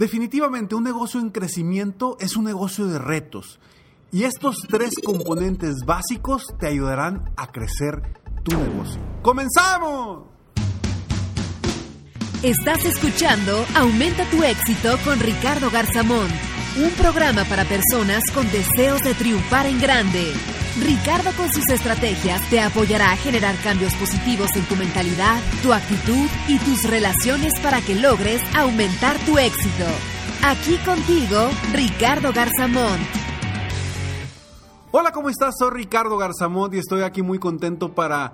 Definitivamente un negocio en crecimiento es un negocio de retos. Y estos tres componentes básicos te ayudarán a crecer tu negocio. ¡Comenzamos! Estás escuchando Aumenta tu éxito con Ricardo Garzamón, un programa para personas con deseos de triunfar en grande. Ricardo con sus estrategias te apoyará a generar cambios positivos en tu mentalidad, tu actitud y tus relaciones para que logres aumentar tu éxito. Aquí contigo, Ricardo Garzamont. Hola, ¿cómo estás? Soy Ricardo Garzamont y estoy aquí muy contento para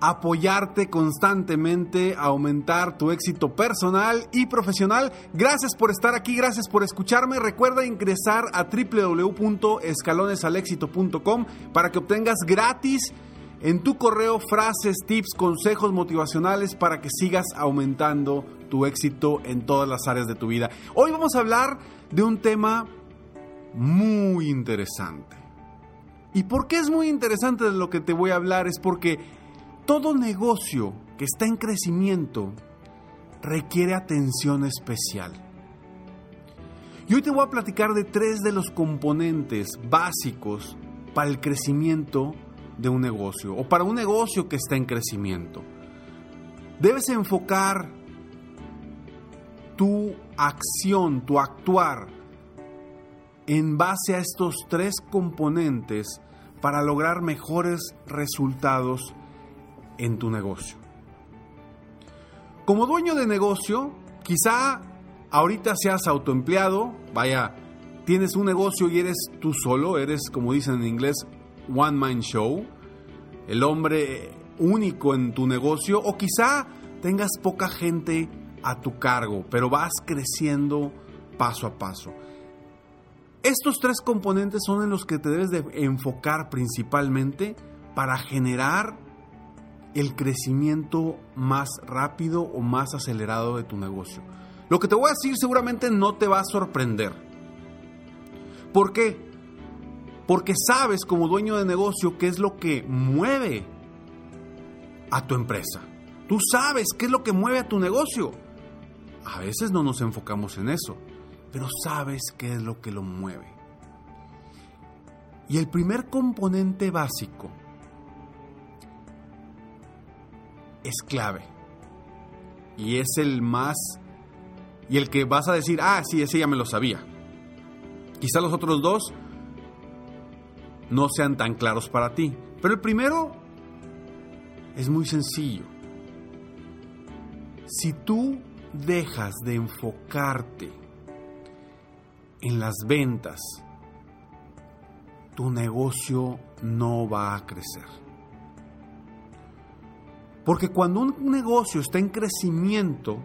apoyarte constantemente, aumentar tu éxito personal y profesional. Gracias por estar aquí, gracias por escucharme. Recuerda ingresar a www.escalonesalexito.com para que obtengas gratis en tu correo frases, tips, consejos motivacionales para que sigas aumentando tu éxito en todas las áreas de tu vida. Hoy vamos a hablar de un tema muy interesante. ¿Y por qué es muy interesante de lo que te voy a hablar? Es porque todo negocio que está en crecimiento requiere atención especial. Y hoy te voy a platicar de tres de los componentes básicos para el crecimiento de un negocio o para un negocio que está en crecimiento. Debes enfocar tu acción, tu actuar en base a estos tres componentes para lograr mejores resultados en tu negocio. Como dueño de negocio, quizá ahorita seas autoempleado, vaya, tienes un negocio y eres tú solo, eres como dicen en inglés, one man show, el hombre único en tu negocio, o quizá tengas poca gente a tu cargo, pero vas creciendo paso a paso. Estos tres componentes son en los que te debes de enfocar principalmente para generar el crecimiento más rápido o más acelerado de tu negocio. Lo que te voy a decir seguramente no te va a sorprender. ¿Por qué? Porque sabes como dueño de negocio qué es lo que mueve a tu empresa. Tú sabes qué es lo que mueve a tu negocio. A veces no nos enfocamos en eso, pero sabes qué es lo que lo mueve. Y el primer componente básico es clave. Y es el más... Y el que vas a decir, ah, sí, ese ya me lo sabía. Quizá los otros dos no sean tan claros para ti. Pero el primero es muy sencillo. Si tú dejas de enfocarte en las ventas, tu negocio no va a crecer. Porque cuando un negocio está en crecimiento,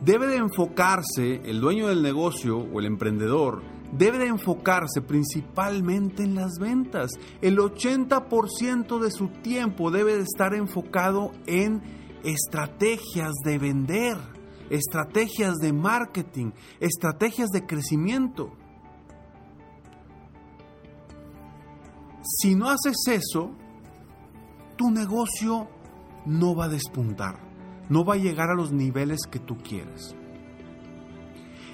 debe de enfocarse, el dueño del negocio o el emprendedor, debe de enfocarse principalmente en las ventas. El 80% de su tiempo debe de estar enfocado en estrategias de vender, estrategias de marketing, estrategias de crecimiento. Si no haces eso, tu negocio no va a despuntar, no va a llegar a los niveles que tú quieres.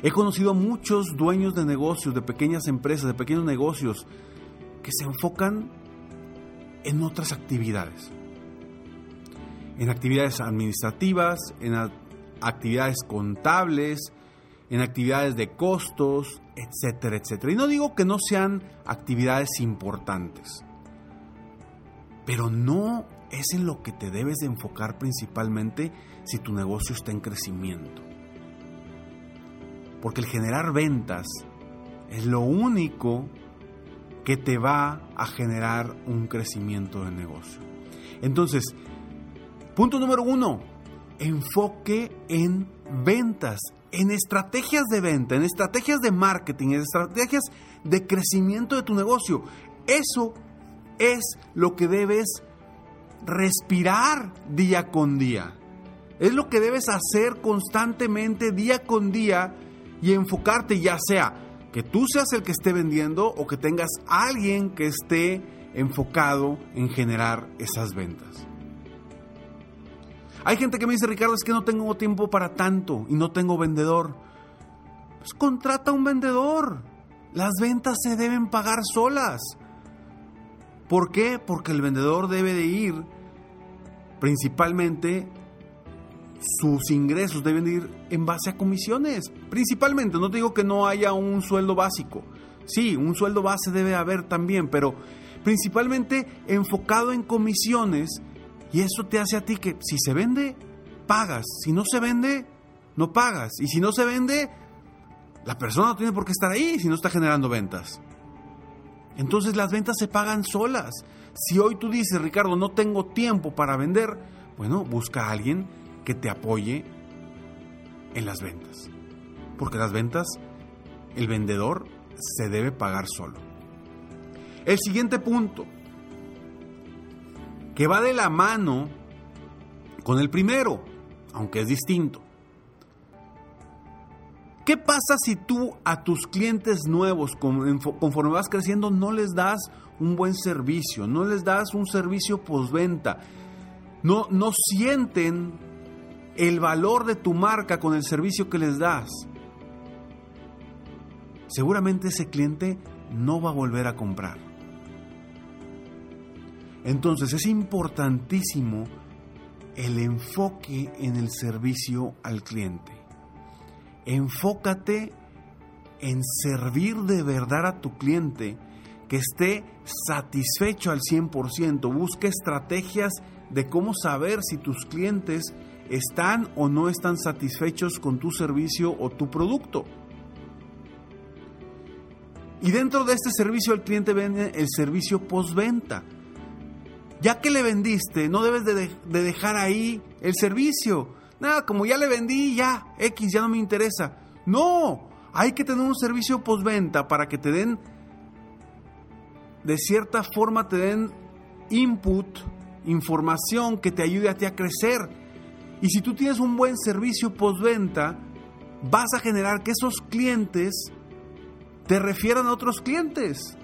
He conocido a muchos dueños de negocios, de pequeñas empresas, de pequeños negocios, que se enfocan en otras actividades. En actividades administrativas, en actividades contables, en actividades de costos, etcétera, etcétera. Y no digo que no sean actividades importantes, pero no es en lo que te debes de enfocar principalmente si tu negocio está en crecimiento. Porque el generar ventas es lo único que te va a generar un crecimiento de negocio. Entonces, punto número uno, enfoque en ventas, en estrategias de venta, en estrategias de marketing, en estrategias de crecimiento de tu negocio. Eso es lo que debes respirar día con día. Es lo que debes hacer constantemente día con día y enfocarte ya sea que tú seas el que esté vendiendo o que tengas alguien que esté enfocado en generar esas ventas. Hay gente que me dice, Ricardo, es que no tengo tiempo para tanto y no tengo vendedor. Pues contrata un vendedor. Las ventas se deben pagar solas. ¿Por qué? Porque el vendedor debe de ir principalmente sus ingresos deben ir en base a comisiones. Principalmente, no te digo que no haya un sueldo básico. Sí, un sueldo base debe haber también, pero principalmente enfocado en comisiones y eso te hace a ti que si se vende, pagas. Si no se vende, no pagas. Y si no se vende, la persona no tiene por qué estar ahí si no está generando ventas. Entonces las ventas se pagan solas. Si hoy tú dices, Ricardo, no tengo tiempo para vender, bueno, busca a alguien que te apoye en las ventas. Porque las ventas, el vendedor se debe pagar solo. El siguiente punto, que va de la mano con el primero, aunque es distinto. ¿Qué pasa si tú a tus clientes nuevos, conforme vas creciendo, no les das un buen servicio, no les das un servicio postventa? No, no sienten el valor de tu marca con el servicio que les das. Seguramente ese cliente no va a volver a comprar. Entonces es importantísimo el enfoque en el servicio al cliente. Enfócate en servir de verdad a tu cliente, que esté satisfecho al 100%. Busca estrategias de cómo saber si tus clientes están o no están satisfechos con tu servicio o tu producto. Y dentro de este servicio al cliente viene el servicio postventa ya que le vendiste, no debes de, dejar ahí el servicio. Nada, como ya le vendí, ya, X, ya no me interesa. No, hay que tener un servicio postventa para que te den, de cierta forma, te den input, información que te ayude a ti a crecer. Y si tú tienes un buen servicio postventa, vas a generar que esos clientes te refieran a otros clientes.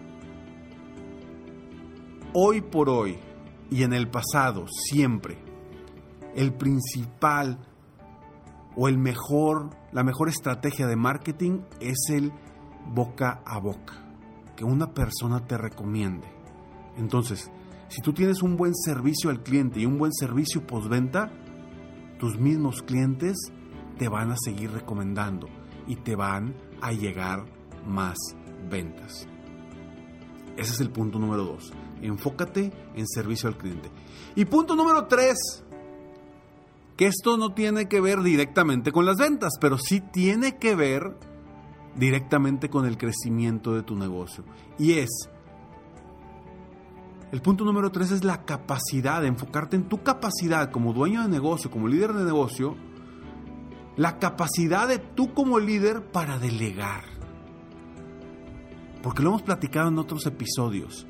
Hoy por hoy, y en el pasado, siempre, el principal o el mejor, la mejor estrategia de marketing es el boca a boca, que una persona te recomiende. Entonces, si tú tienes un buen servicio al cliente y un buen servicio postventa, tus mismos clientes te van a seguir recomendando y te van a llegar más ventas. Ese es el punto número dos. Enfócate en servicio al cliente. Y punto número tres, que esto no tiene que ver directamente con las ventas, pero sí tiene que ver directamente con el crecimiento de tu negocio. Y es, el punto número tres es la capacidad de enfocarte en tu capacidad como dueño de negocio, como líder de negocio, la capacidad de tú como líder para delegar. Porque lo hemos platicado en otros episodios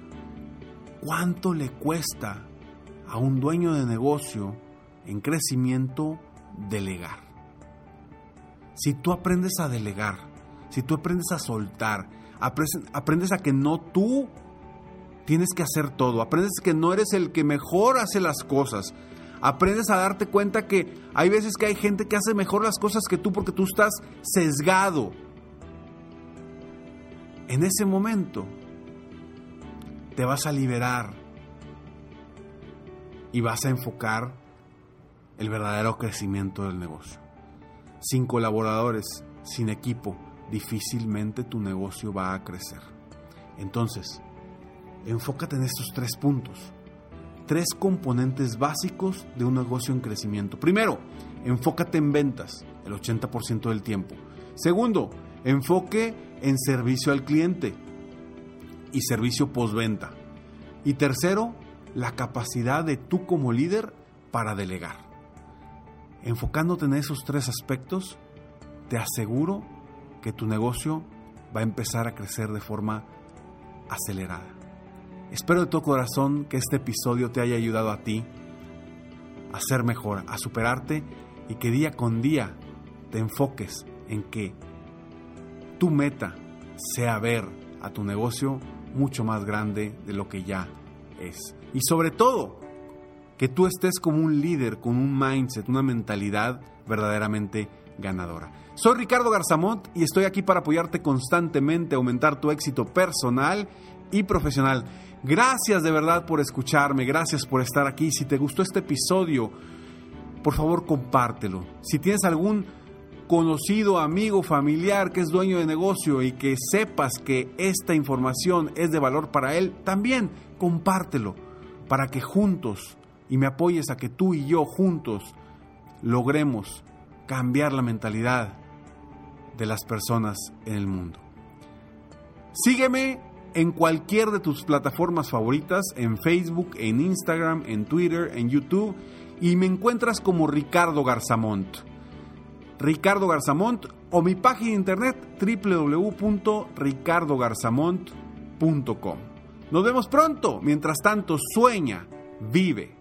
cuánto le cuesta a un dueño de negocio en crecimiento delegar. Si tú aprendes a delegar, si tú aprendes a soltar, aprendes a que no tú tienes que hacer todo, aprendes que no eres el que mejor hace las cosas, aprendes a darte cuenta que hay veces que hay gente que hace mejor las cosas que tú porque tú estás sesgado. En ese momento te vas a liberar y vas a enfocar el verdadero crecimiento del negocio. Sin colaboradores, sin equipo, difícilmente tu negocio va a crecer. Entonces, enfócate en estos tres puntos. Tres componentes básicos de un negocio en crecimiento. Primero, enfócate en ventas, el 80% del tiempo. Segundo, enfoque en servicio al cliente y servicio postventa. Y tercero, la capacidad de tú como líder para delegar. Enfocándote en esos tres aspectos, te aseguro que tu negocio va a empezar a crecer de forma acelerada. Espero de todo corazón que este episodio te haya ayudado a ti a ser mejor, a superarte y que día con día te enfoques en que tu meta sea ver a tu negocio mucho más grande de lo que ya es. Y sobre todo, que tú estés como un líder, con un mindset, una mentalidad verdaderamente ganadora. Soy Ricardo Garzamont y estoy aquí para apoyarte constantemente, aumentar tu éxito personal y profesional. Gracias de verdad por escucharme, gracias por estar aquí. Si te gustó este episodio, por favor compártelo. Si tienes algún conocido, amigo, familiar que es dueño de negocio y que sepas que esta información es de valor para él, también compártelo para que juntos, y me apoyes a que tú y yo juntos logremos cambiar la mentalidad de las personas en el mundo. Sígueme en cualquier de tus plataformas favoritas, en Facebook, en Instagram, en Twitter, en YouTube, y me encuentras como Ricardo Garzamont. Ricardo Garzamont o mi página de internet www.ricardogarzamont.com. Nos vemos pronto. Mientras tanto, sueña, vive,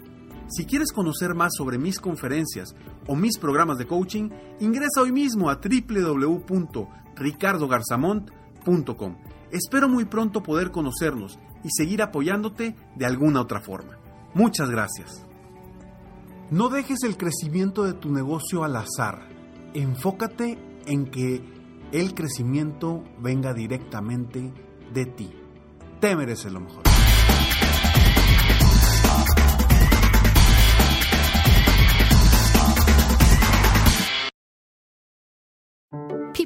Si quieres conocer más sobre mis conferencias o mis programas de coaching, ingresa hoy mismo a www.ricardogarzamont.com. Espero muy pronto poder conocernos y seguir apoyándote de alguna otra forma. Muchas gracias. No dejes el crecimiento de tu negocio al azar. Enfócate en que el crecimiento venga directamente de ti. Te mereces lo mejor.